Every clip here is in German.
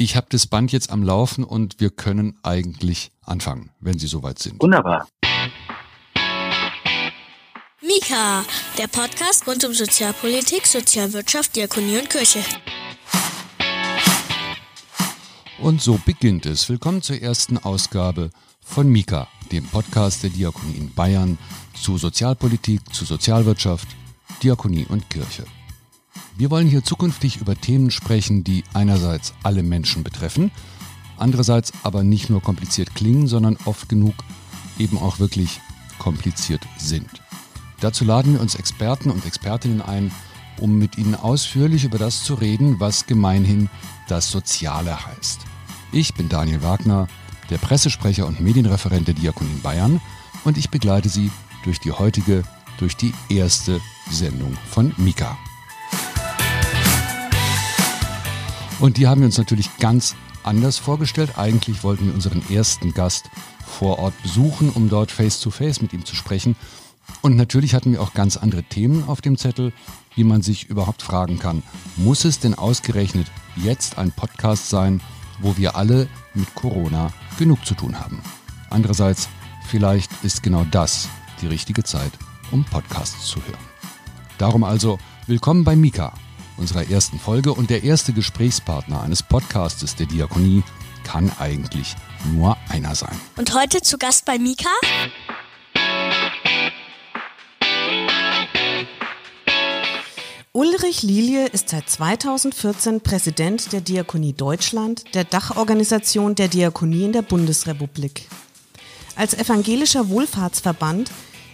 Ich habe das Band jetzt am Laufen und wir können eigentlich anfangen, wenn Sie soweit sind. Wunderbar. Mika, der Podcast rund um Sozialpolitik, Sozialwirtschaft, Diakonie und Kirche. Und so beginnt es. Willkommen zur ersten Ausgabe von Mika, dem Podcast der Diakonie in Bayern zu Sozialpolitik, zu Sozialwirtschaft, Diakonie und Kirche. Wir wollen hier zukünftig über Themen sprechen, die einerseits alle Menschen betreffen, andererseits aber nicht nur kompliziert klingen, sondern oft genug eben auch wirklich kompliziert sind. Dazu laden wir uns Experten und Expertinnen ein, um mit ihnen ausführlich über das zu reden, was gemeinhin das Soziale heißt. Ich bin Daniel Wagner, der Pressesprecher und Medienreferent der Diakonie Bayern und ich begleite Sie durch die heutige, durch die erste Sendung von Mika. Und die haben wir uns natürlich ganz anders vorgestellt. Eigentlich wollten wir unseren ersten Gast vor Ort besuchen, um dort face-to-face -face mit ihm zu sprechen. Und natürlich hatten wir auch ganz andere Themen auf dem Zettel, wie man sich überhaupt fragen kann, muss es denn ausgerechnet jetzt ein Podcast sein, wo wir alle mit Corona genug zu tun haben? Andererseits, vielleicht ist genau das die richtige Zeit, um Podcasts zu hören. Darum also, willkommen bei Mika, unserer ersten Folge und der erste Gesprächspartner eines Podcastes der Diakonie kann eigentlich nur einer sein. Und heute zu Gast bei Mika? Ulrich Lilie ist seit 2014 Präsident der Diakonie Deutschland, der Dachorganisation der Diakonie in der Bundesrepublik. Als evangelischer Wohlfahrtsverband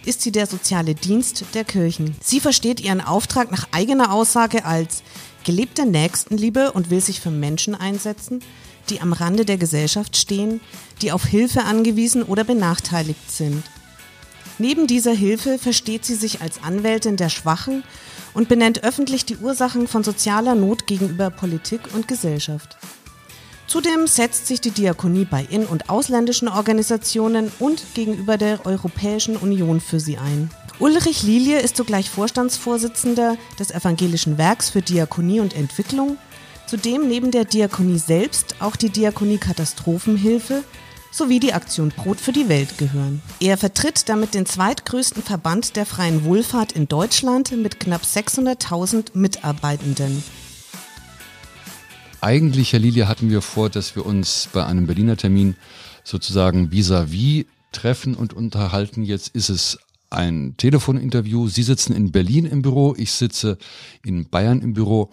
ist sie der soziale Dienst der Kirchen. Sie versteht ihren Auftrag nach eigener Aussage als gelebte Nächstenliebe und will sich für Menschen einsetzen, die am Rande der Gesellschaft stehen, die auf Hilfe angewiesen oder benachteiligt sind. Neben dieser Hilfe versteht sie sich als Anwältin der Schwachen und benennt öffentlich die Ursachen von sozialer Not gegenüber Politik und Gesellschaft. Zudem setzt sich die Diakonie bei in- und ausländischen Organisationen und gegenüber der Europäischen Union für sie ein. Ulrich Lilie ist zugleich Vorstandsvorsitzender des Evangelischen Werks für Diakonie und Entwicklung, zudem neben der Diakonie selbst auch die Diakonie Katastrophenhilfe sowie die Aktion Brot für die Welt gehören. Er vertritt damit den zweitgrößten Verband der freien Wohlfahrt in Deutschland mit knapp 600.000 Mitarbeitenden. Eigentlich, Herr Lilie, hatten wir vor, dass wir uns bei einem Berliner Termin sozusagen vis-à-vis -vis treffen und unterhalten. Jetzt ist es ein Telefoninterview. Sie sitzen in Berlin im Büro, ich sitze in Bayern im Büro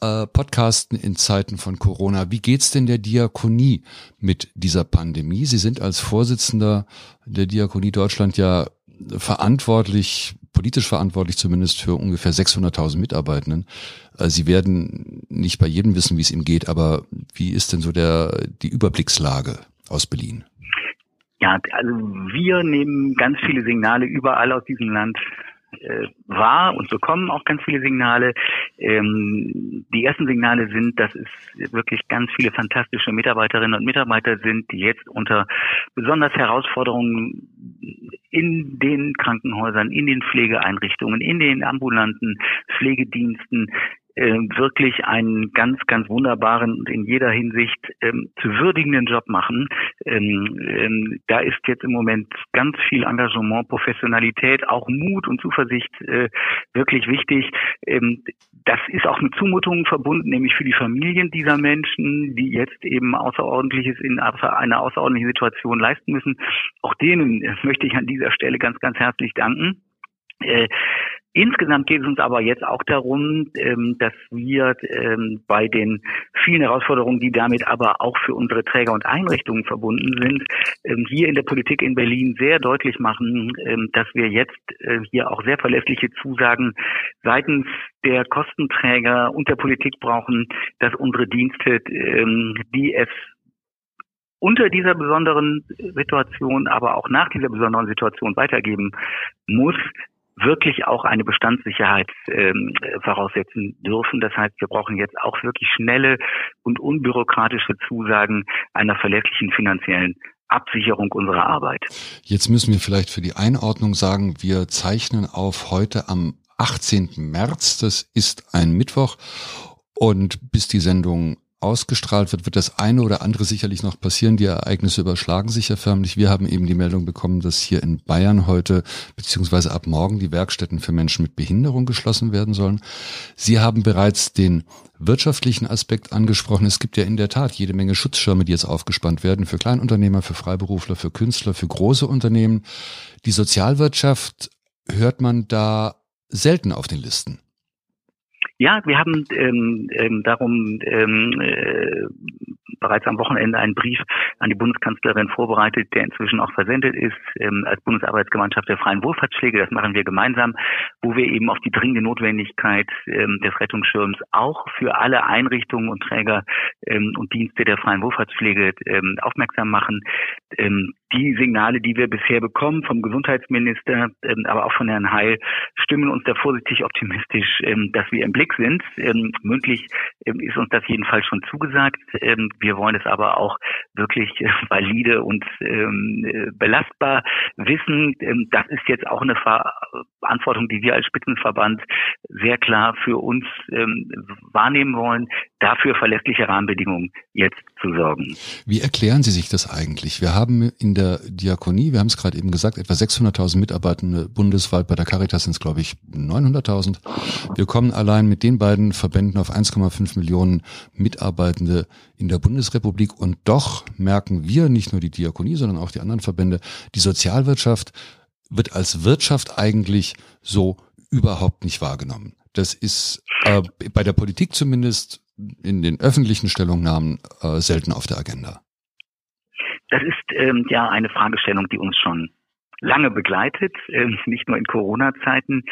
äh, Podcasten in Zeiten von Corona. Wie geht's denn der Diakonie mit dieser Pandemie? Sie sind als Vorsitzender der Diakonie Deutschland ja verantwortlich, politisch verantwortlich zumindest für ungefähr 600.000 Mitarbeitenden. Äh, Sie werden nicht bei jedem wissen, wie es ihm geht, aber wie ist denn so der, die Überblickslage aus Berlin? Ja, also wir nehmen ganz viele Signale überall aus diesem Land äh, wahr und bekommen auch ganz viele Signale. Ähm, die ersten Signale sind, dass es wirklich ganz viele fantastische Mitarbeiterinnen und Mitarbeiter sind, die jetzt unter besonders Herausforderungen in den Krankenhäusern, in den Pflegeeinrichtungen, in den ambulanten Pflegediensten wirklich einen ganz, ganz wunderbaren und in jeder Hinsicht ähm, zu würdigenden Job machen. Ähm, ähm, da ist jetzt im Moment ganz viel Engagement, Professionalität, auch Mut und Zuversicht äh, wirklich wichtig. Ähm, das ist auch mit Zumutungen verbunden, nämlich für die Familien dieser Menschen, die jetzt eben Außerordentliches in einer außerordentlichen Situation leisten müssen. Auch denen möchte ich an dieser Stelle ganz, ganz herzlich danken. Äh, Insgesamt geht es uns aber jetzt auch darum, ähm, dass wir ähm, bei den vielen Herausforderungen, die damit aber auch für unsere Träger und Einrichtungen verbunden sind, ähm, hier in der Politik in Berlin sehr deutlich machen, dass wir jetzt äh, hier auch sehr verlässliche Zusagen seitens der Kostenträger und der Politik brauchen, dass unsere Dienste, die es unter dieser besonderen Situation, aber auch nach dieser besonderen Situation weitergeben muss, wirklich auch eine Bestandssicherheit ähm, voraussetzen dürfen. Das heißt, wir brauchen jetzt auch wirklich schnelle und unbürokratische Zusagen einer verlässlichen finanziellen Absicherung unserer Arbeit. Jetzt müssen wir vielleicht für die Einordnung sagen, wir zeichnen auf heute am 18. März, das ist ein Mittwoch und bis die Sendung ausgestrahlt wird, wird das eine oder andere sicherlich noch passieren. Die Ereignisse überschlagen sich ja förmlich. Wir haben eben die Meldung bekommen, dass hier in Bayern heute beziehungsweise ab morgen die Werkstätten für Menschen mit Behinderung geschlossen werden sollen. Sie haben bereits den wirtschaftlichen Aspekt angesprochen. Es gibt ja in der Tat jede Menge Schutzschirme, die jetzt aufgespannt werden für Kleinunternehmer, für Freiberufler, für Künstler, für große Unternehmen. Die Sozialwirtschaft hört man da selten auf den Listen. Ja, wir haben ähm, ähm, darum ähm, äh, bereits am Wochenende einen Brief an die Bundeskanzlerin vorbereitet, der inzwischen auch versendet ist, ähm, als Bundesarbeitsgemeinschaft der freien Wohlfahrtspflege. Das machen wir gemeinsam, wo wir eben auf die dringende Notwendigkeit ähm, des Rettungsschirms auch für alle Einrichtungen und Träger ähm, und Dienste der freien Wohlfahrtspflege ähm, aufmerksam machen. Ähm, die Signale, die wir bisher bekommen vom Gesundheitsminister, ähm, aber auch von Herrn Heil, stimmen uns da vorsichtig optimistisch, ähm, dass wir im Blick sind. Ähm, mündlich ist uns das jedenfalls schon zugesagt. Wir wollen es aber auch wirklich äh, valide und äh, belastbar wissen. das ist jetzt auch eine Verantwortung, die wir als Spitzenverband sehr klar für uns wahrnehmen wollen, dafür verlässliche Rahmenbedingungen jetzt zu sorgen. Wie erklären Sie sich das eigentlich? Wir haben in der Diakonie, wir haben es gerade eben gesagt, etwa 600.000 Mitarbeitende bundesweit. Bei der Caritas sind es, glaube ich, 900.000. Wir kommen allein mit den beiden Verbänden auf 1,5 Millionen Mitarbeitende in der Bundesrepublik. Und doch merken wir, nicht nur die Diakonie, sondern auch die anderen Verbände, die Sozialwirtschaft wird als Wirtschaft eigentlich so überhaupt nicht wahrgenommen. Das ist äh, bei der Politik zumindest in den öffentlichen Stellungnahmen äh, selten auf der Agenda. Das ist ähm, ja eine Fragestellung, die uns schon lange begleitet, ähm, nicht nur in Corona-Zeiten.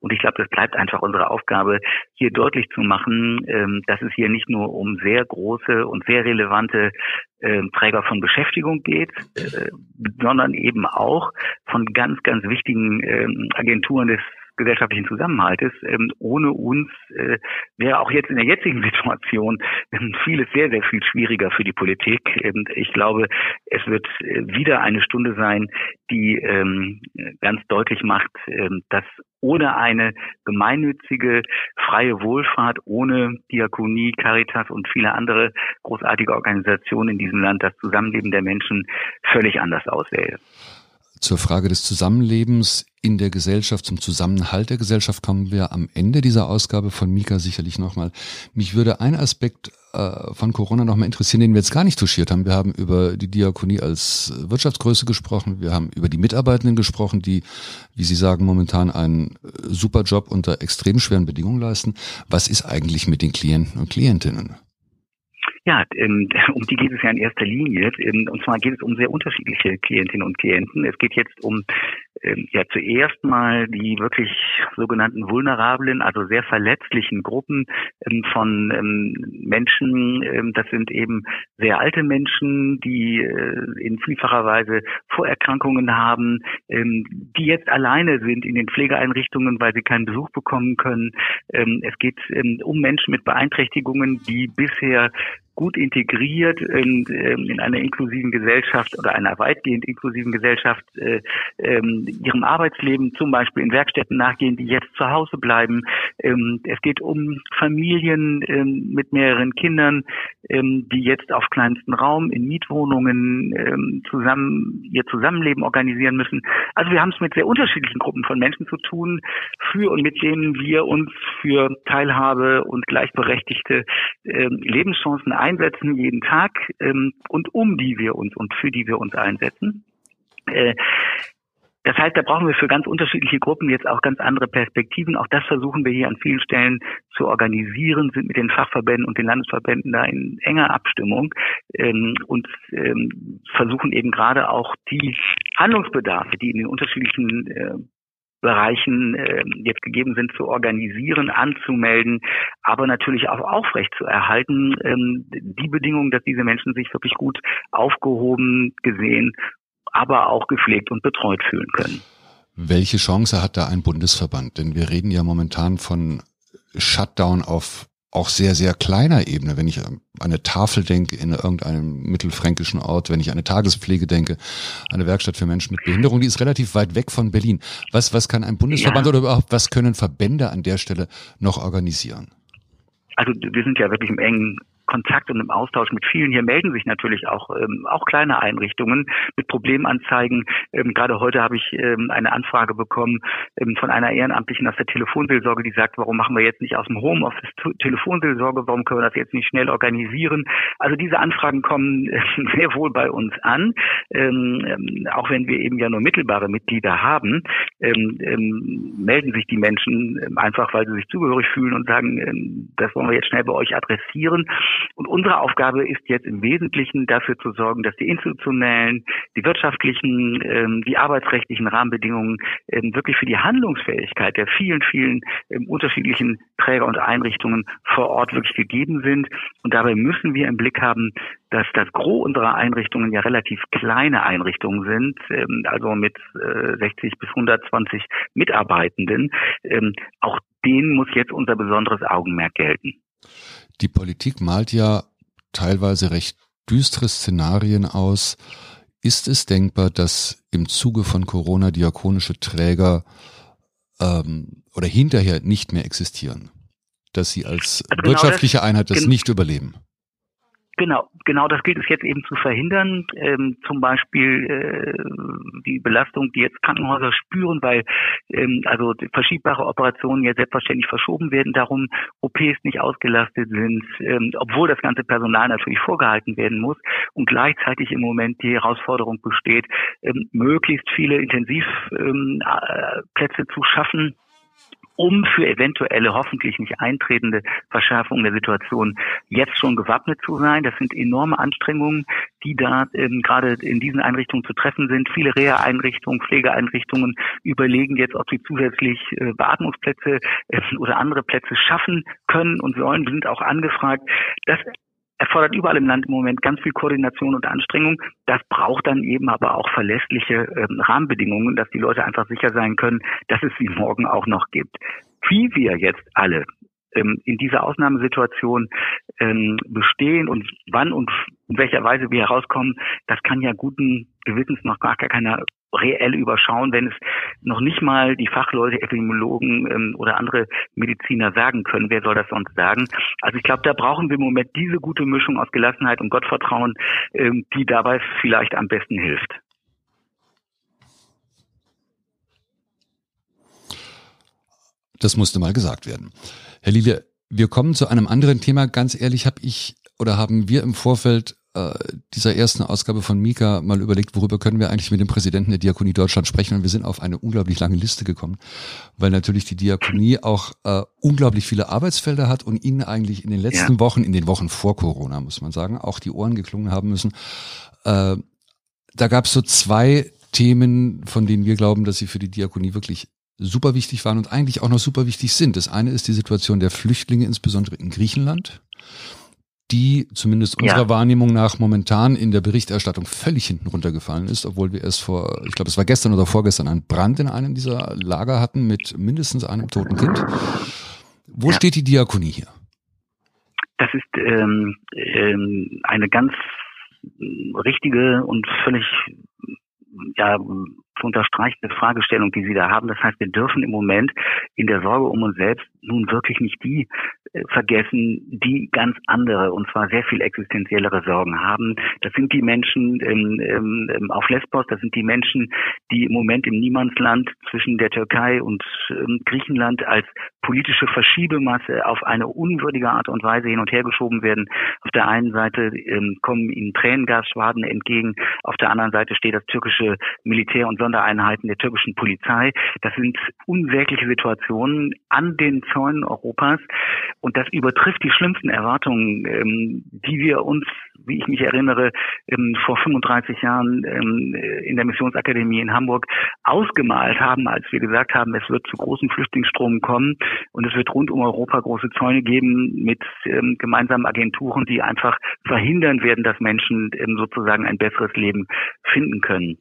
Und ich glaube, das bleibt einfach unsere Aufgabe, hier deutlich zu machen, ähm, dass es hier nicht nur um sehr große und sehr relevante äh, Träger von Beschäftigung geht, äh, sondern eben auch von ganz, ganz wichtigen äh, Agenturen des gesellschaftlichen Zusammenhaltes. Ähm, ohne uns äh, wäre auch jetzt in der jetzigen Situation ähm, vieles sehr, sehr viel schwieriger für die Politik. Ähm, ich glaube, es wird äh, wieder eine Stunde sein, die ähm, ganz deutlich macht, ähm, dass ohne eine gemeinnützige freie Wohlfahrt, ohne Diakonie, Caritas und viele andere großartige Organisationen in diesem Land das Zusammenleben der Menschen völlig anders aussähe. Zur Frage des Zusammenlebens in der Gesellschaft, zum Zusammenhalt der Gesellschaft kommen wir am Ende dieser Ausgabe von Mika sicherlich nochmal. Mich würde ein Aspekt äh, von Corona nochmal interessieren, den wir jetzt gar nicht touchiert haben. Wir haben über die Diakonie als Wirtschaftsgröße gesprochen. Wir haben über die Mitarbeitenden gesprochen, die, wie Sie sagen, momentan einen äh, super Job unter extrem schweren Bedingungen leisten. Was ist eigentlich mit den Klienten und Klientinnen? Ja, ähm, um die geht es ja in erster Linie. Ähm, und zwar geht es um sehr unterschiedliche Klientinnen und Klienten. Es geht jetzt um ähm, ja zuerst mal die wirklich sogenannten vulnerablen, also sehr verletzlichen Gruppen von Menschen. Das sind eben sehr alte Menschen, die äh, in vielfacher Weise Vorerkrankungen haben, die jetzt alleine sind in den Pflegeeinrichtungen, weil sie keinen Besuch bekommen können. Es geht um Menschen mit Beeinträchtigungen, die bisher gut integriert in, ähm, in einer inklusiven Gesellschaft oder einer weitgehend inklusiven Gesellschaft äh, ähm, ihrem Arbeitsleben zum Beispiel in Werkstätten nachgehen, die jetzt zu Hause bleiben. Ähm, es geht um Familien ähm, mit mehreren Kindern, ähm, die jetzt auf kleinsten Raum in Mietwohnungen ähm, zusammen ihr Zusammenleben organisieren müssen. Also wir haben es mit sehr unterschiedlichen Gruppen von Menschen zu tun, für und mit denen wir uns für Teilhabe und gleichberechtigte ähm, Lebenschancen einsetzen jeden Tag ähm, und um die wir uns und für die wir uns einsetzen. Äh, das heißt, da brauchen wir für ganz unterschiedliche Gruppen jetzt auch ganz andere Perspektiven. Auch das versuchen wir hier an vielen Stellen zu organisieren, sind mit den Fachverbänden und den Landesverbänden da in enger Abstimmung ähm, und ähm, versuchen eben gerade auch die Handlungsbedarfe, die in den unterschiedlichen äh, Bereichen äh, jetzt gegeben sind, zu organisieren, anzumelden, aber natürlich auch aufrecht zu erhalten, ähm, die Bedingungen, dass diese Menschen sich wirklich gut aufgehoben, gesehen, aber auch gepflegt und betreut fühlen können. Welche Chance hat da ein Bundesverband? Denn wir reden ja momentan von Shutdown auf auch sehr, sehr kleiner Ebene, wenn ich an eine Tafel denke in irgendeinem mittelfränkischen Ort, wenn ich an eine Tagespflege denke, eine Werkstatt für Menschen mit Behinderung, die ist relativ weit weg von Berlin. Was, was kann ein Bundesverband ja. oder überhaupt, was können Verbände an der Stelle noch organisieren? Also wir sind ja wirklich im engen Kontakt und im Austausch mit vielen. Hier melden sich natürlich auch, ähm, auch kleine Einrichtungen mit Problemanzeigen. Ähm, gerade heute habe ich ähm, eine Anfrage bekommen ähm, von einer Ehrenamtlichen aus der Telefonseelsorge, die sagt, warum machen wir jetzt nicht aus dem Homeoffice Telefonseelsorge, warum können wir das jetzt nicht schnell organisieren? Also diese Anfragen kommen äh, sehr wohl bei uns an, ähm, ähm, auch wenn wir eben ja nur mittelbare Mitglieder haben, ähm, ähm, melden sich die Menschen ähm, einfach, weil sie sich zugehörig fühlen und sagen, ähm, das wollen wir jetzt schnell bei euch adressieren. Und unsere Aufgabe ist jetzt im Wesentlichen dafür zu sorgen, dass die institutionellen, die wirtschaftlichen, ähm, die arbeitsrechtlichen Rahmenbedingungen ähm, wirklich für die Handlungsfähigkeit der vielen, vielen ähm, unterschiedlichen Träger und Einrichtungen vor Ort wirklich gegeben sind. Und dabei müssen wir im Blick haben, dass das Gros unserer Einrichtungen ja relativ kleine Einrichtungen sind, also mit äh, 60 bis 120 Mitarbeitenden. Auch denen muss jetzt unser besonderes Augenmerk gelten. Die Politik malt ja teilweise recht düstere Szenarien aus. Ist es denkbar, dass im Zuge von Corona diakonische Träger ähm, oder hinterher nicht mehr existieren? Dass sie als also genau wirtschaftliche das, Einheit das nicht überleben? Genau, genau das gilt es jetzt eben zu verhindern. Ähm, zum Beispiel äh, die Belastung, die jetzt Krankenhäuser spüren, weil ähm, also verschiebbare Operationen ja selbstverständlich verschoben werden, darum OPs nicht ausgelastet sind, ähm, obwohl das ganze Personal natürlich vorgehalten werden muss und gleichzeitig im Moment die Herausforderung besteht, ähm, möglichst viele Intensivplätze ähm, äh, zu schaffen um für eventuelle hoffentlich nicht eintretende Verschärfungen der Situation jetzt schon gewappnet zu sein. Das sind enorme Anstrengungen, die da ähm, gerade in diesen Einrichtungen zu treffen sind. Viele Reha-Einrichtungen, Pflegeeinrichtungen überlegen jetzt, ob sie zusätzlich äh, Beatmungsplätze äh, oder andere Plätze schaffen können und sollen, sind auch angefragt. Das erfordert überall im Land im Moment ganz viel Koordination und Anstrengung. Das braucht dann eben aber auch verlässliche ähm, Rahmenbedingungen, dass die Leute einfach sicher sein können, dass es sie morgen auch noch gibt. Wie wir jetzt alle ähm, in dieser Ausnahmesituation ähm, bestehen und wann und in welcher Weise wir herauskommen, das kann ja guten Gewissens noch gar keiner reell überschauen, wenn es noch nicht mal die Fachleute, Epidemiologen ähm, oder andere Mediziner sagen können. Wer soll das sonst sagen? Also ich glaube, da brauchen wir im Moment diese gute Mischung aus Gelassenheit und Gottvertrauen, ähm, die dabei vielleicht am besten hilft. Das musste mal gesagt werden. Herr Liele, wir kommen zu einem anderen Thema. Ganz ehrlich, habe ich oder haben wir im Vorfeld äh, dieser ersten Ausgabe von Mika mal überlegt, worüber können wir eigentlich mit dem Präsidenten der Diakonie Deutschland sprechen. Und wir sind auf eine unglaublich lange Liste gekommen, weil natürlich die Diakonie auch äh, unglaublich viele Arbeitsfelder hat und ihnen eigentlich in den letzten ja. Wochen, in den Wochen vor Corona, muss man sagen, auch die Ohren geklungen haben müssen. Äh, da gab es so zwei Themen, von denen wir glauben, dass sie für die Diakonie wirklich super wichtig waren und eigentlich auch noch super wichtig sind. Das eine ist die Situation der Flüchtlinge, insbesondere in Griechenland die zumindest unserer ja. Wahrnehmung nach momentan in der Berichterstattung völlig hinten runtergefallen ist, obwohl wir erst vor, ich glaube, es war gestern oder vorgestern einen Brand in einem dieser Lager hatten mit mindestens einem toten Kind. Wo ja. steht die Diakonie hier? Das ist ähm, ähm, eine ganz richtige und völlig ja, zu unterstreichende Fragestellung, die Sie da haben. Das heißt, wir dürfen im Moment in der Sorge um uns selbst nun wirklich nicht die vergessen, die ganz andere und zwar sehr viel existenziellere Sorgen haben. Das sind die Menschen ähm, ähm, auf Lesbos, das sind die Menschen, die im Moment im Niemandsland zwischen der Türkei und ähm, Griechenland als politische Verschiebemasse auf eine unwürdige Art und Weise hin und her geschoben werden. Auf der einen Seite ähm, kommen ihnen Tränengasschwaden entgegen, auf der anderen Seite steht das türkische Militär und Sondereinheiten der türkischen Polizei. Das sind unsägliche Situationen an den Zäunen Europas und das übertrifft die schlimmsten Erwartungen, ähm, die wir uns, wie ich mich erinnere, ähm, vor 35 Jahren ähm, in der Missionsakademie in Hamburg ausgemalt haben, als wir gesagt haben, es wird zu großen Flüchtlingsströmen kommen und es wird rund um Europa große Zäune geben mit ähm, gemeinsamen Agenturen, die einfach verhindern werden, dass Menschen ähm, sozusagen ein besseres Leben finden können.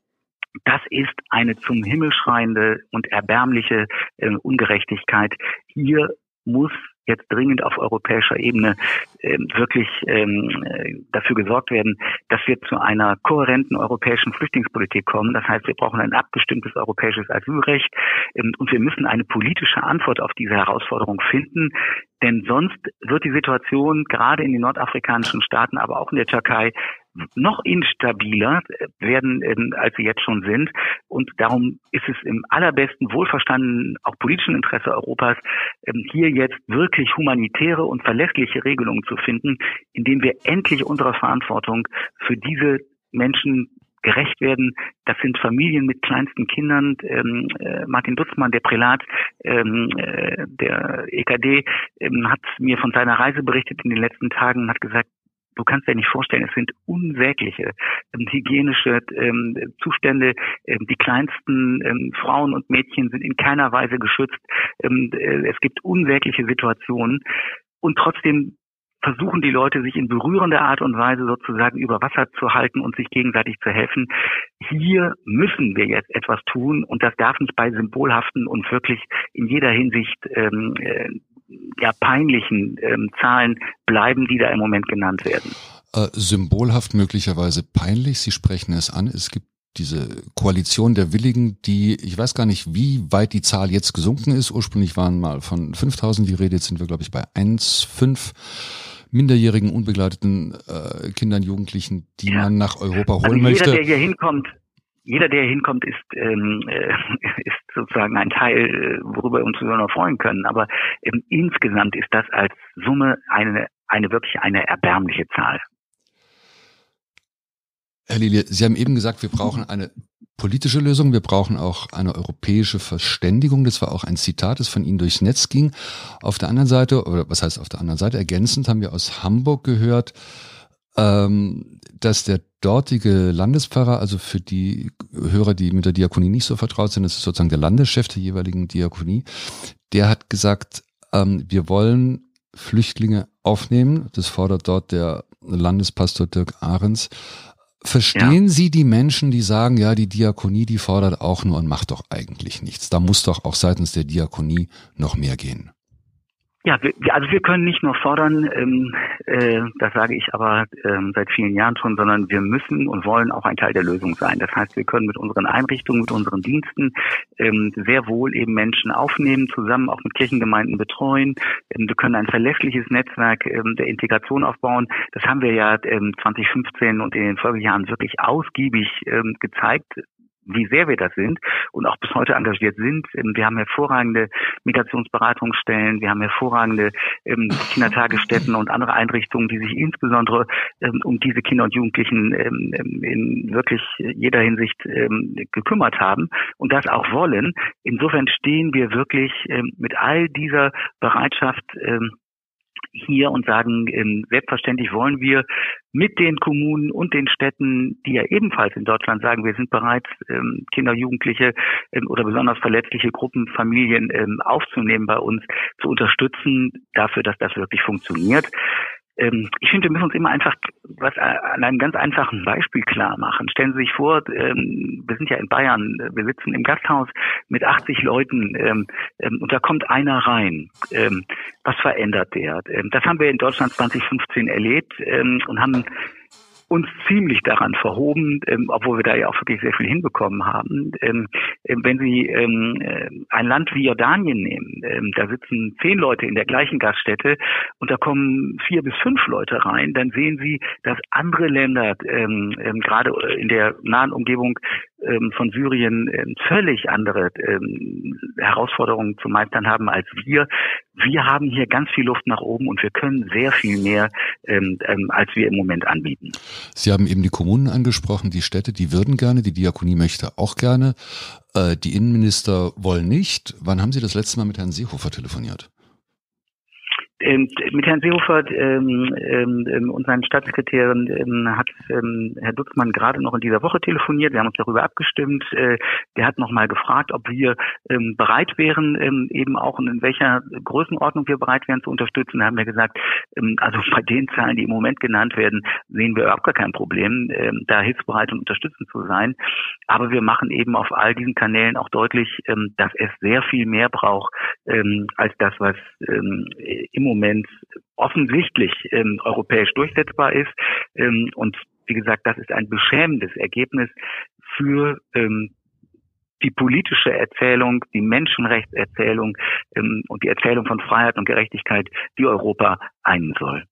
Das ist eine zum Himmel schreiende und erbärmliche äh, Ungerechtigkeit. Hier muss jetzt dringend auf europäischer Ebene äh, wirklich ähm, dafür gesorgt werden, dass wir zu einer kohärenten europäischen Flüchtlingspolitik kommen. Das heißt, wir brauchen ein abgestimmtes europäisches Asylrecht ähm, und wir müssen eine politische Antwort auf diese Herausforderung finden, Denn sonst wird die Situation gerade in den nordafrikanischen Staaten, aber auch in der Türkei noch instabiler werden, ähm, als sie jetzt schon sind. Und darum ist es im allerbesten wohlverstandenen, auch politischen Interesse Europas, ähm, hier jetzt wirklich humanitäre und verlässliche Regelungen zu finden, indem wir endlich unserer Verantwortung für diese Menschen gerecht werden. Das sind Familien mit kleinsten Kindern. Ähm, äh, Martin Dutzmann, der Prälat ähm, äh, der EKD, ähm, hat mir von seiner Reise berichtet in den letzten Tagen und hat gesagt, du kannst dir nicht vorstellen, es sind unsägliche ähm, hygienische ähm, Zustände. Ähm, die kleinsten ähm, Frauen und Mädchen sind in keiner Weise geschützt. Ähm, äh, es gibt unsägliche Situationen. Und trotzdem versuchen die Leute, sich in berührender Art und Weise sozusagen über Wasser zu halten und sich gegenseitig zu helfen. Hier müssen wir jetzt etwas tun und das darf nicht bei symbolhaften und wirklich in jeder Hinsicht ähm, äh, ja, peinlichen ähm, Zahlen bleiben, die da im Moment genannt werden. Äh, symbolhaft möglicherweise peinlich. Sie sprechen es an. Es gibt diese Koalition der Willigen, die, ich weiß gar nicht, wie weit die Zahl jetzt gesunken ist. Ursprünglich waren mal von 5000 die Rede, jetzt sind wir, glaube ich, bei 1,5 minderjährigen, unbegleiteten äh, Kindern, Jugendlichen, die ja. man nach Europa holen also jeder, möchte. Jeder, der hier hinkommt, jeder, der hier hinkommt, ist, ähm, äh, ist sozusagen ein Teil, äh, worüber wir uns noch freuen können. Aber ähm, insgesamt ist das als Summe eine, eine wirklich eine erbärmliche Zahl. Herr Lilie, Sie haben eben gesagt, wir brauchen eine politische Lösung, wir brauchen auch eine europäische Verständigung. Das war auch ein Zitat, das von Ihnen durchs Netz ging. Auf der anderen Seite, oder was heißt auf der anderen Seite, ergänzend haben wir aus Hamburg gehört, ähm, dass der dortige Landespfarrer, also für die Hörer, die mit der Diakonie nicht so vertraut sind, das ist sozusagen der Landeschef der jeweiligen Diakonie, der hat gesagt, ähm, wir wollen Flüchtlinge aufnehmen. Das fordert dort der Landespastor Dirk Ahrens. Verstehen ja. Sie die Menschen, die sagen, ja, die Diakonie, die fordert auch nur und macht doch eigentlich nichts. Da muss doch auch seitens der Diakonie noch mehr gehen. Ja, also wir können nicht nur fordern, ähm, äh, das sage ich aber ähm, seit vielen Jahren schon, sondern wir müssen und wollen auch ein Teil der Lösung sein. Das heißt, wir können mit unseren Einrichtungen, mit unseren Diensten ähm, sehr wohl eben Menschen aufnehmen, zusammen auch mit Kirchengemeinden betreuen. Ähm, wir können ein verlässliches Netzwerk ähm, der Integration aufbauen. Das haben wir ja ähm, 2015 und in den Folgejahren wirklich ausgiebig ähm, gezeigt wie sehr wir das sind und auch bis heute engagiert sind. Ähm, wir haben hervorragende Migrationsberatungsstellen, wir haben hervorragende ähm, Kindertagesstätten und andere Einrichtungen, die sich insbesondere ähm, um diese Kinder und Jugendlichen ähm, ähm in wirklich jeder Hinsicht ähm, gekümmert haben und das auch wollen. Insofern stehen wir wirklich mit all dieser Bereitschaft hier und sagen, ähm, selbstverständlich wollen wir mit den Kommunen und den Städten, die ja ebenfalls in Deutschland sagen, wir sind bereit, ähm, Kinder, Jugendliche ähm, oder besonders verletzliche Gruppen, Familien ähm, aufzunehmen bei uns, zu unterstützen, dafür, dass das wirklich funktioniert ich finde, wir müssen uns immer einfach was an einem ganz einfachen Beispiel klar machen. Stellen Sie sich vor, ähm, wir sind ja in Bayern, wir sitzen im Gasthaus mit 80 Leuten ähm, ähm, und da kommt einer rein. Ähm, was verändert der? Ähm, das haben wir in Deutschland 2015 erlebt ähm, und haben uns ziemlich daran verhoben, ähm, obwohl wir da ja auch wirklich sehr viel hinbekommen haben. Ähm, ähm wenn Sie ähm, äh, ein Land wie Jordanien nehmen, ähm, da sitzen zehn Leute in der gleichen Gaststätte und da kommen vier bis fünf Leute rein, dann sehen Sie, dass andere Länder, ähm, ähm, gerade in der nahen Umgebung ähm, von Syrien, ähm, völlig andere ähm, Herausforderungen zu meistern haben als wir. Wir haben hier ganz viel Luft nach oben und wir können sehr viel mehr, ähm, ähm, als wir im Moment anbieten. Sie haben eben die Kommunen angesprochen, die Städte, die würden gerne, die Diakonie möchte auch gerne. Äh, die Innenminister wollen nicht. Wann haben Sie das letzte Mal mit Herrn Seehofer telefoniert? Ähm, mit Herrn Seehofer ähm, ähm, ähm und seinen Staatssekretären ähm, hat ähm, Herr Dutzmann gerade noch in dieser Woche telefoniert. Wir haben uns darüber abgestimmt. Äh, der hat nochmal gefragt, ob wir ähm, bereit wären, ähm, eben auch und in welcher Größenordnung wir bereit wären zu unterstützen. Da haben wir gesagt, ähm, also bei den Zahlen, die im Moment genannt werden, sehen wir überhaupt gar kein Problem, ähm, da hilfsbereit und unterstützend zu sein. Aber wir machen eben auf all diesen Kanälen auch deutlich, ähm, dass es sehr viel mehr braucht ähm, als das, was ähm, im Moment offensichtlich ähm, europäisch durchsetzbar ist. Ähm, und wie gesagt, das ist ein beschämendes Ergebnis für ähm, die politische Erzählung, die Menschenrechtserzählung ähm, und die Erzählung von Freiheit und Gerechtigkeit, die Europa einen soll.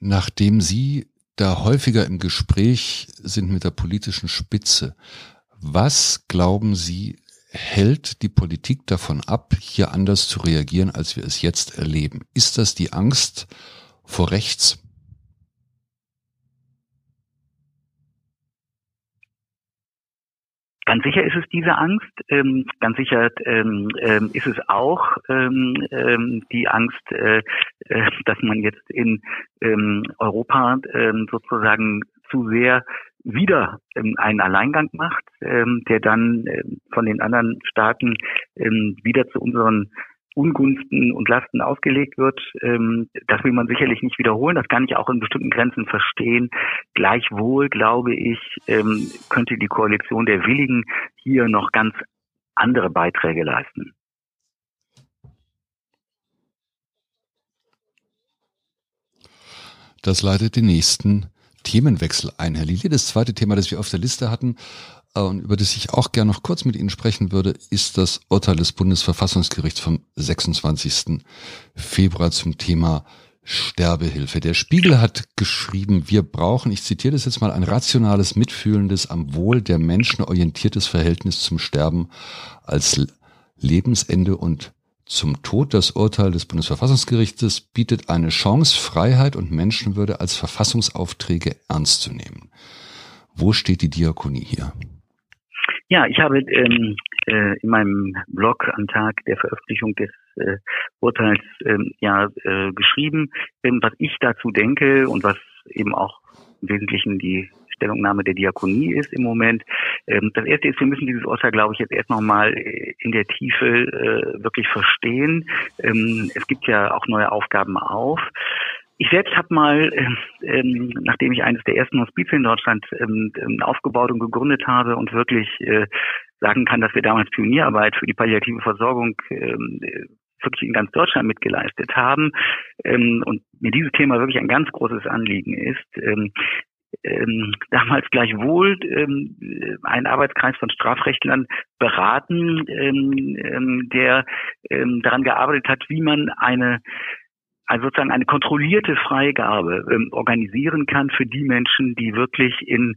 Nachdem Sie da häufiger im Gespräch sind mit der politischen Spitze, was glauben Sie, hält die Politik davon ab, hier anders zu reagieren, als wir es jetzt erleben? Ist das die Angst vor rechts? Ganz sicher ist es diese Angst. Ähm, ganz sicher ähm, ähm, ist es auch ähm, ähm, die Angst, äh, äh, dass man jetzt in ähm, Europa sozusagen zu sehr wieder einen Alleingang macht, der dann von den anderen Staaten wieder zu unseren Ungunsten und Lasten ausgelegt wird. Ähm, das will man sicherlich nicht wiederholen. Das kann ich auch in bestimmten Grenzen verstehen. Gleichwohl glaube ich, ähm, könnte die Koalition der Willigen hier noch ganz andere Beiträge leisten. Das leitet den nächsten Themenwechsel ein, Herr Lili. Das zweite Thema, das wir auf der Liste hatten, äh, und über das ich auch gerne noch kurz mit Ihnen sprechen würde, ist das Urteil des Bundesverfassungsgerichts vom 26. Februar zum Thema Sterbehilfe. Der Spiegel hat geschrieben, wir brauchen, ich zitiere das jetzt mal, ein rationales, mitfühlendes, am Wohl der Menschen orientiertes Verhältnis zum Sterben als Lebensende und zum Tod. Das Urteil des Bundesverfassungsgerichtes bietet eine Chance, Freiheit und Menschenwürde als Verfassungsaufträge ernst zu nehmen. Wo steht die Diakonie hier? Ja, ich habe ähm, äh, in meinem Blog am Tag der Veröffentlichung des äh, Urteils ähm, ja äh, geschrieben, ähm, was ich dazu denke und was eben auch im Wesentlichen die Stellungnahme der Diakonie ist im Moment. Ähm, das erste ist, wir müssen dieses Urteil, glaube ich, jetzt erst nochmal äh, in der Tiefe äh, wirklich verstehen. Ähm, es gibt ja auch neue Aufgaben auf. Ich selbst habe mal, ähm, ähm, nachdem ich eines der ersten Hospize in Deutschland ähm, aufgebaut und gegründet habe und wirklich äh, sagen kann, dass wir damals Pionierarbeit für die palliative Versorgung ähm, wirklich in ganz Deutschland mitgeleistet haben ähm, und mir dieses Thema wirklich ein ganz großes Anliegen ist, ähm, ähm, damals gleichwohl ähm, ein Arbeitskreis von Strafrechtlern beraten, ähm, ähm, der ähm, daran gearbeitet hat, wie man eine also sozusagen eine kontrollierte Freigabe ähm, organisieren kann für die Menschen, die wirklich in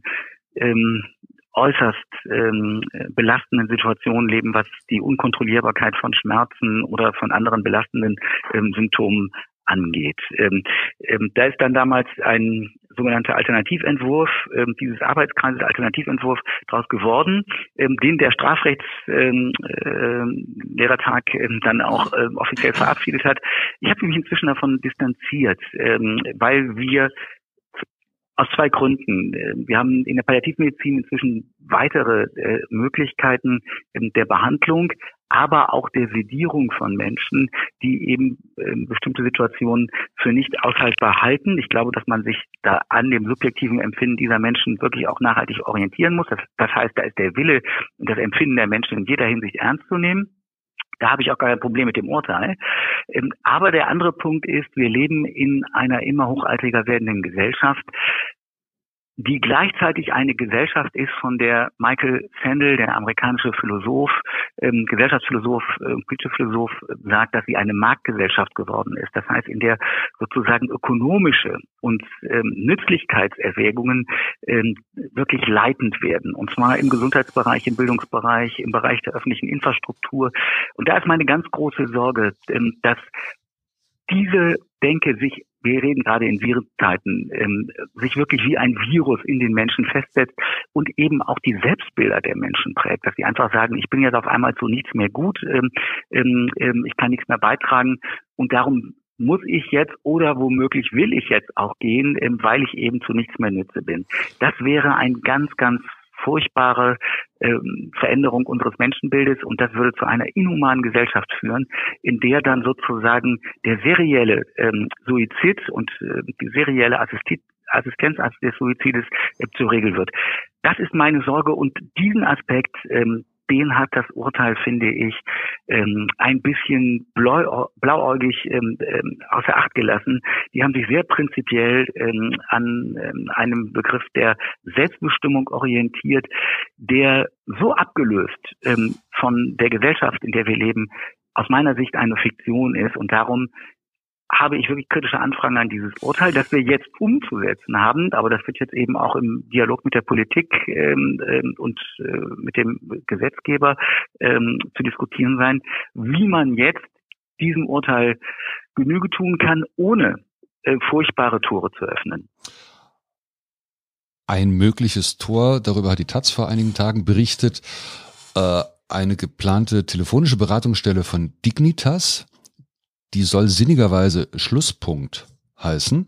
äußerst ähm, belastenden Situationen leben, was die Unkontrollierbarkeit von Schmerzen oder von anderen belastenden ähm, Symptomen angeht. Ähm, ähm, da ist dann damals ein sogenannter Alternativentwurf ähm, dieses Arbeitskreises Alternativentwurf daraus geworden, ähm, den der Strafrechtslehrertag ähm, äh, ähm, dann auch offiziell verabschiedet hat. Ich habe mich inzwischen davon distanziert, weil wir aus zwei Gründen. Wir haben in der Palliativmedizin inzwischen weitere äh, Möglichkeiten der Behandlung, aber auch der Sedierung von Menschen, die eben äh, bestimmte Situationen für nicht aushaltbar halten. Ich glaube, dass man sich da an dem subjektiven Empfinden dieser Menschen wirklich auch nachhaltig orientieren muss. Das, das heißt, da ist der Wille und das Empfinden der Menschen in jeder Hinsicht ernst zu nehmen. Da habe ich auch kein Problem mit dem Urteil. Ähm, aber der andere Punkt ist, wir leben in einer immer hochaltriger werdenden Gesellschaft die gleichzeitig eine Gesellschaft ist, von der Michael Sandel, der amerikanische Philosoph, ähm, Gesellschaftsphilosoph, äh, Philosoph, sagt, dass sie eine Marktgesellschaft geworden ist. Das heißt, in der sozusagen ökonomische und ähm, Nützlichkeitserwägungen ähm, wirklich leitend werden. Und zwar im Gesundheitsbereich, im Bildungsbereich, im Bereich der öffentlichen Infrastruktur. Und da ist meine ganz große Sorge, ähm, dass diese Denke sich wir reden gerade in Virenzeiten, ähm, sich wirklich wie ein Virus in den Menschen festsetzt und eben auch die Selbstbilder der Menschen prägt, dass sie einfach sagen, ich bin jetzt auf einmal zu nichts mehr gut, ähm, ähm, ähm ich kann nichts mehr beitragen und darum muss ich jetzt oder womöglich will ich jetzt auch gehen, ähm, weil ich eben zu nichts mehr nütze bin. Das wäre ein ganz, ganz furchtbare ähm, Veränderung unseres Menschenbildes und das würde zu einer inhumanen Gesellschaft führen, in der dann sozusagen der serielle ähm, Suizid und äh, die serielle Assistit Assistenz des Suizides äh, zur Regel wird. Das ist meine Sorge und diesen Aspekt, ähm, den hat das Urteil, finde ich, ähm, ein bisschen blau, blauäugig ähm, ähm, außer Acht gelassen. Die haben sich sehr prinzipiell ähm, an ähm, einem Begriff der Selbstbestimmung orientiert, der so abgelöst ähm, von der Gesellschaft, in der wir leben, aus meiner Sicht eine Fiktion ist und darum habe ich wirklich kritische Anfragen an dieses Urteil, das wir jetzt umzusetzen haben, aber das wird jetzt eben auch im Dialog mit der Politik ähm, ähm, und äh, mit dem Gesetzgeber ähm, zu diskutieren sein, wie man jetzt diesem Urteil Genüge tun kann, ohne äh, furchtbare Tore zu öffnen. Ein mögliches Tor, darüber hat die Taz vor einigen Tagen berichtet, äh, eine geplante telefonische Beratungsstelle von Dignitas, die soll sinnigerweise Schlusspunkt heißen.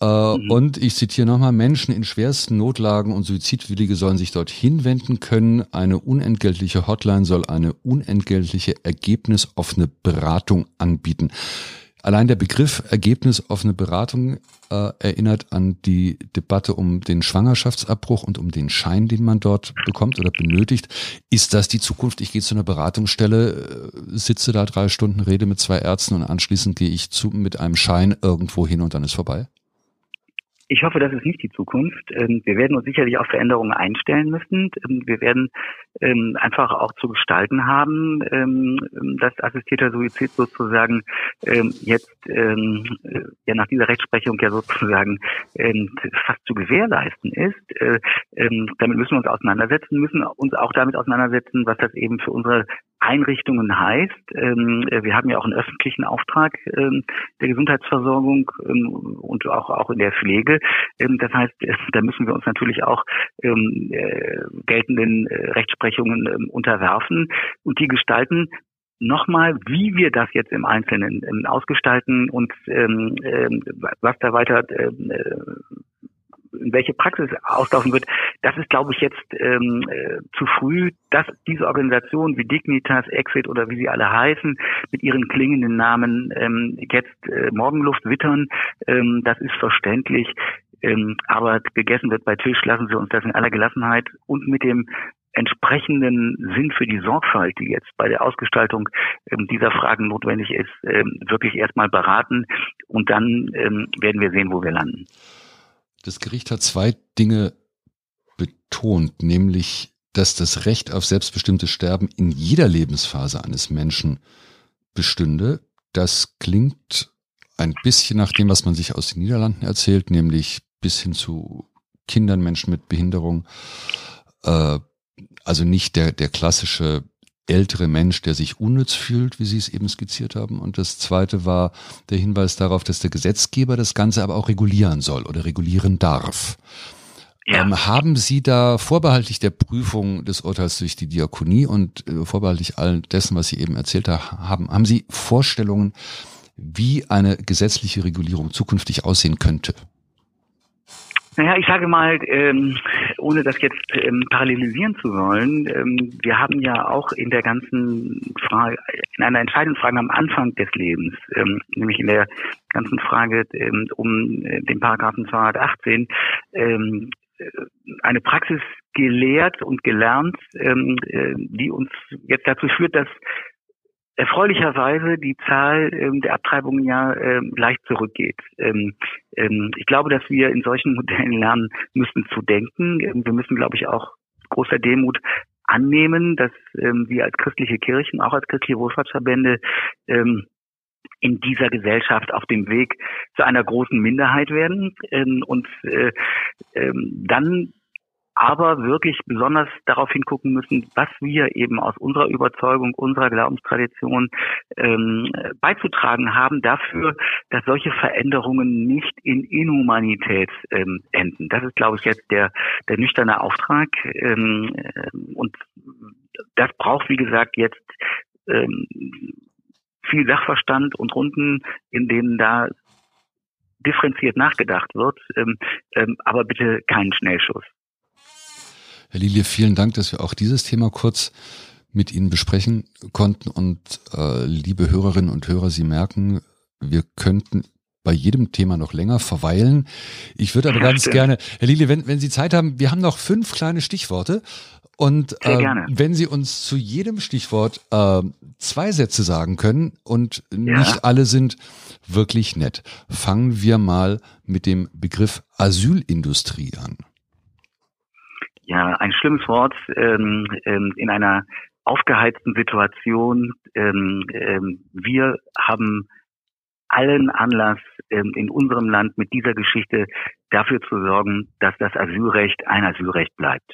Äh, mhm. Und ich zitiere nochmal, Menschen in schwersten Notlagen und Suizidwillige sollen sich dorthin wenden können. Eine unentgeltliche Hotline soll eine unentgeltliche ergebnisoffene Beratung anbieten. Allein der Begriff ergebnisoffene Beratung äh, erinnert an die Debatte um den Schwangerschaftsabbruch und um den Schein, den man dort bekommt oder benötigt. Ist das die Zukunft? Ich gehe zu einer Beratungsstelle, äh, sitze da drei Stunden, rede mit zwei Ärzten und anschließend gehe ich zu, mit einem Schein irgendwo hin und dann ist vorbei? Ich hoffe, das ist nicht die Zukunft. Ähm, wir werden uns sicherlich auf Veränderungen einstellen müssen. Ähm, wir werden ähm, einfach auch zu gestalten haben, dass assistierter Suizid sozusagen jetzt ja nach dieser Rechtsprechung ja sozusagen fast zu gewährleisten ist. Äh, damit müssen wir uns auseinandersetzen, müssen uns auch damit auseinandersetzen, was das eben für unsere Einrichtungen heißt. wir haben ja auch einen öffentlichen Auftrag der Gesundheitsversorgung und auch, auch in der Pflege. Ähm, das heißt, da müssen wir uns natürlich auch ähm, äh, geltenden äh, Rechtsprechungen ähm, unterwerfen und die gestalten nochmal, wie wir das jetzt im Einzelnen ähm, ausgestalten und ähm, ähm, was da weiter ähm, äh, in welche Praxis auslaufen wird, das ist, glaube ich, jetzt ähm, äh, zu früh, dass diese Organisationen wie Dignitas, Exit oder wie sie alle heißen, mit ihren klingenden Namen ähm, jetzt äh, Morgenluft wittern. Ähm, das ist verständlich. Ähm, aber gegessen wird bei Tisch, lassen Sie uns das in aller Gelassenheit und mit dem entsprechenden Sinn für die Sorgfalt, die jetzt bei der Ausgestaltung ähm, dieser Fragen notwendig ist, ähm, wirklich erstmal beraten und dann ähm, werden wir sehen, wo wir landen. Das Gericht hat zwei Dinge betont, nämlich, dass das Recht auf selbstbestimmtes Sterben in jeder Lebensphase eines Menschen bestünde. Das klingt ein bisschen nach dem, was man sich aus den Niederlanden erzählt, nämlich bis hin zu Kindern, Menschen mit Behinderung. Äh, also nicht der, der klassische ältere Mensch, der sich unnütz fühlt, wie Sie es eben skizziert haben. Und das zweite war der Hinweis darauf, dass der Gesetzgeber das Ganze aber auch regulieren soll oder regulieren darf. Ja. Ähm, haben Sie da vorbehaltlich der Prüfung des Urteils durch die Diakonie und äh, vorbehaltlich all dessen, was Sie eben erzählt haben, haben Sie Vorstellungen, wie eine gesetzliche Regulierung zukünftig aussehen könnte? Naja, ich sage mal, ähm, ohne das jetzt ähm, parallelisieren zu wollen, ähm, wir haben ja auch in der ganzen Frage, in einer entscheidenden Frage am Anfang des Lebens, ähm, nämlich in der ganzen Frage ähm, um äh, den Paragraphen 218, ähm, äh, eine Praxis gelehrt und gelernt, ähm, äh, die uns jetzt dazu führt, dass erfreulicherweise die Zahl ähm, der Abtreibungen ja ähm, leicht zurückgeht. Ähm, ähm, ich glaube, dass wir in solchen Modellen lernen müssen zu denken. Ähm, wir müssen, glaube ich, auch großer Demut annehmen, dass ähm, wir als christliche Kirchen, auch als christliche Wohlfahrtsverbände ähm, in dieser Gesellschaft auf dem Weg zu einer großen Minderheit werden ähm, und äh, ähm, dann aber wirklich besonders darauf hingucken müssen, was wir eben aus unserer Überzeugung, unserer Glaubenstradition ähm, beizutragen haben dafür, dass solche Veränderungen nicht in Inhumanität ähm, enden. Das ist, glaube ich, jetzt der, der nüchterne Auftrag. Ähm, und das braucht, wie gesagt, jetzt ähm, viel Sachverstand und Runden, in denen da differenziert nachgedacht wird, ähm, ähm, aber bitte keinen Schnellschuss. Herr Lilie, vielen Dank, dass wir auch dieses Thema kurz mit Ihnen besprechen konnten. Und äh, liebe Hörerinnen und Hörer, Sie merken, wir könnten bei jedem Thema noch länger verweilen. Ich würde aber ganz gerne, Herr Lilie, wenn, wenn Sie Zeit haben, wir haben noch fünf kleine Stichworte. Und äh, wenn Sie uns zu jedem Stichwort äh, zwei Sätze sagen können und ja. nicht alle sind wirklich nett, fangen wir mal mit dem Begriff Asylindustrie an. Ja, ein schlimmes Wort ähm, ähm, in einer aufgeheizten Situation. Ähm, ähm, wir haben allen Anlass ähm, in unserem Land mit dieser Geschichte dafür zu sorgen, dass das Asylrecht ein Asylrecht bleibt.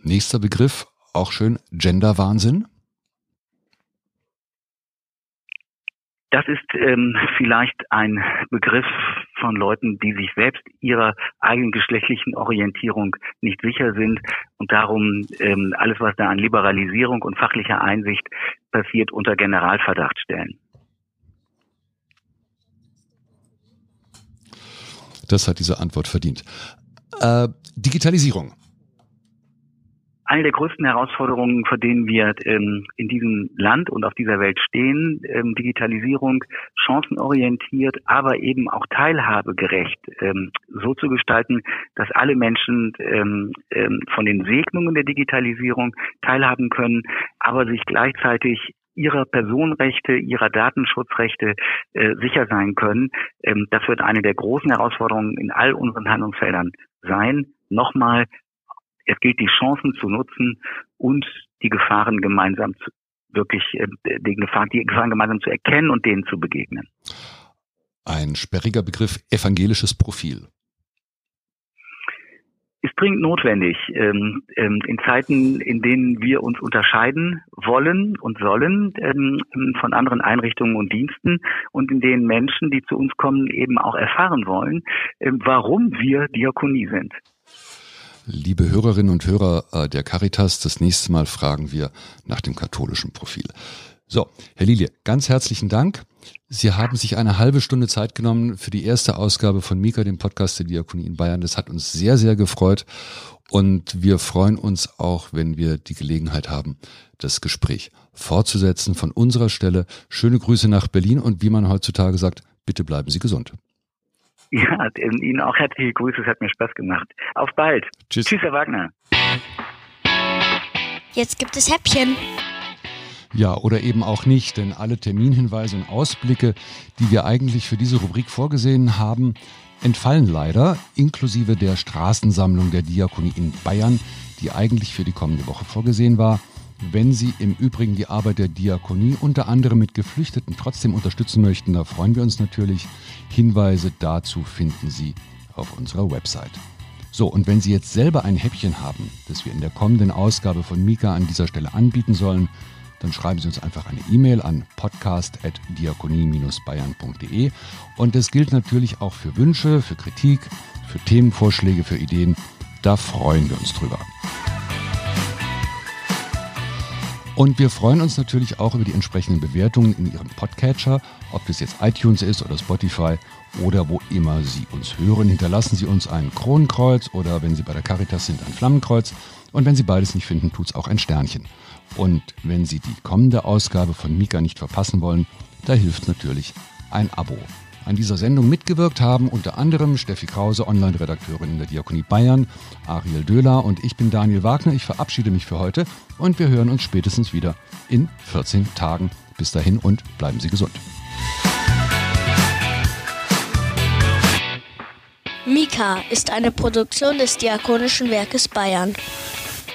Nächster Begriff, auch schön, Genderwahnsinn. Das ist ähm, vielleicht ein Begriff von Leuten, die sich selbst ihrer eigenen geschlechtlichen Orientierung nicht sicher sind und darum ähm, alles, was da an Liberalisierung und fachlicher Einsicht passiert, unter Generalverdacht stellen. Das hat diese Antwort verdient. Äh, Digitalisierung eine der größten Herausforderungen, vor denen wir ähm, in diesem Land und auf dieser Welt stehen, ähm, Digitalisierung chancenorientiert, aber eben auch teilhabegerecht ähm, so zu gestalten, dass alle Menschen ähm, ähm, von den Segnungen der Digitalisierung teilhaben können, aber sich gleichzeitig ihrer Personenrechte, ihrer Datenschutzrechte äh, sicher sein können. Ähm, das wird eine der großen Herausforderungen in all unseren Handlungsfeldern sein. Nochmal, es gilt, die Chancen zu nutzen und die Gefahren gemeinsam zu, wirklich, äh, die, Gefahren, die Gefahren gemeinsam zu erkennen und denen zu begegnen. Ein sperriger Begriff, evangelisches Profil ist dringend notwendig. Ähm, ähm, in Zeiten, in denen wir uns unterscheiden wollen und sollen ähm, von anderen Einrichtungen und Diensten und in denen Menschen, die zu uns kommen, eben auch erfahren wollen, ähm, warum wir Diakonie sind. Liebe Hörerinnen und Hörer äh, der Caritas, das nächste Mal fragen wir nach dem katholischen Profil. So, Herr Lilie, ganz herzlichen Dank. Sie haben sich eine halbe Stunde Zeit genommen für die erste Ausgabe von Mika, dem Podcast der Diakonie in Bayern. Das hat uns sehr, sehr gefreut. Und wir freuen uns auch, wenn wir die Gelegenheit haben, das Gespräch fortzusetzen. Von unserer Stelle schöne Grüße nach Berlin und wie man heutzutage sagt, bitte bleiben Sie gesund. Ja, Ihnen auch herzliche Grüße, es hat mir Spaß gemacht. Auf bald. Tschüss. Tschüss, Herr Wagner. Jetzt gibt es Häppchen. Ja, oder eben auch nicht, denn alle Terminhinweise und Ausblicke, die wir eigentlich für diese Rubrik vorgesehen haben, entfallen leider, inklusive der Straßensammlung der Diakonie in Bayern, die eigentlich für die kommende Woche vorgesehen war. Wenn Sie im Übrigen die Arbeit der Diakonie unter anderem mit Geflüchteten trotzdem unterstützen möchten, da freuen wir uns natürlich. Hinweise dazu finden Sie auf unserer Website. So, und wenn Sie jetzt selber ein Häppchen haben, das wir in der kommenden Ausgabe von Mika an dieser Stelle anbieten sollen, dann schreiben Sie uns einfach eine E-Mail an podcast.diakonie-bayern.de. Und das gilt natürlich auch für Wünsche, für Kritik, für Themenvorschläge, für Ideen. Da freuen wir uns drüber. Und wir freuen uns natürlich auch über die entsprechenden Bewertungen in Ihrem Podcatcher, ob das jetzt iTunes ist oder Spotify oder wo immer Sie uns hören. Hinterlassen Sie uns ein Kronenkreuz oder wenn Sie bei der Caritas sind, ein Flammenkreuz. Und wenn Sie beides nicht finden, tut es auch ein Sternchen. Und wenn Sie die kommende Ausgabe von Mika nicht verpassen wollen, da hilft natürlich ein Abo. An dieser Sendung mitgewirkt haben unter anderem Steffi Krause, Online-Redakteurin in der Diakonie Bayern, Ariel Döhler und ich bin Daniel Wagner. Ich verabschiede mich für heute und wir hören uns spätestens wieder in 14 Tagen. Bis dahin und bleiben Sie gesund. Mika ist eine Produktion des Diakonischen Werkes Bayern.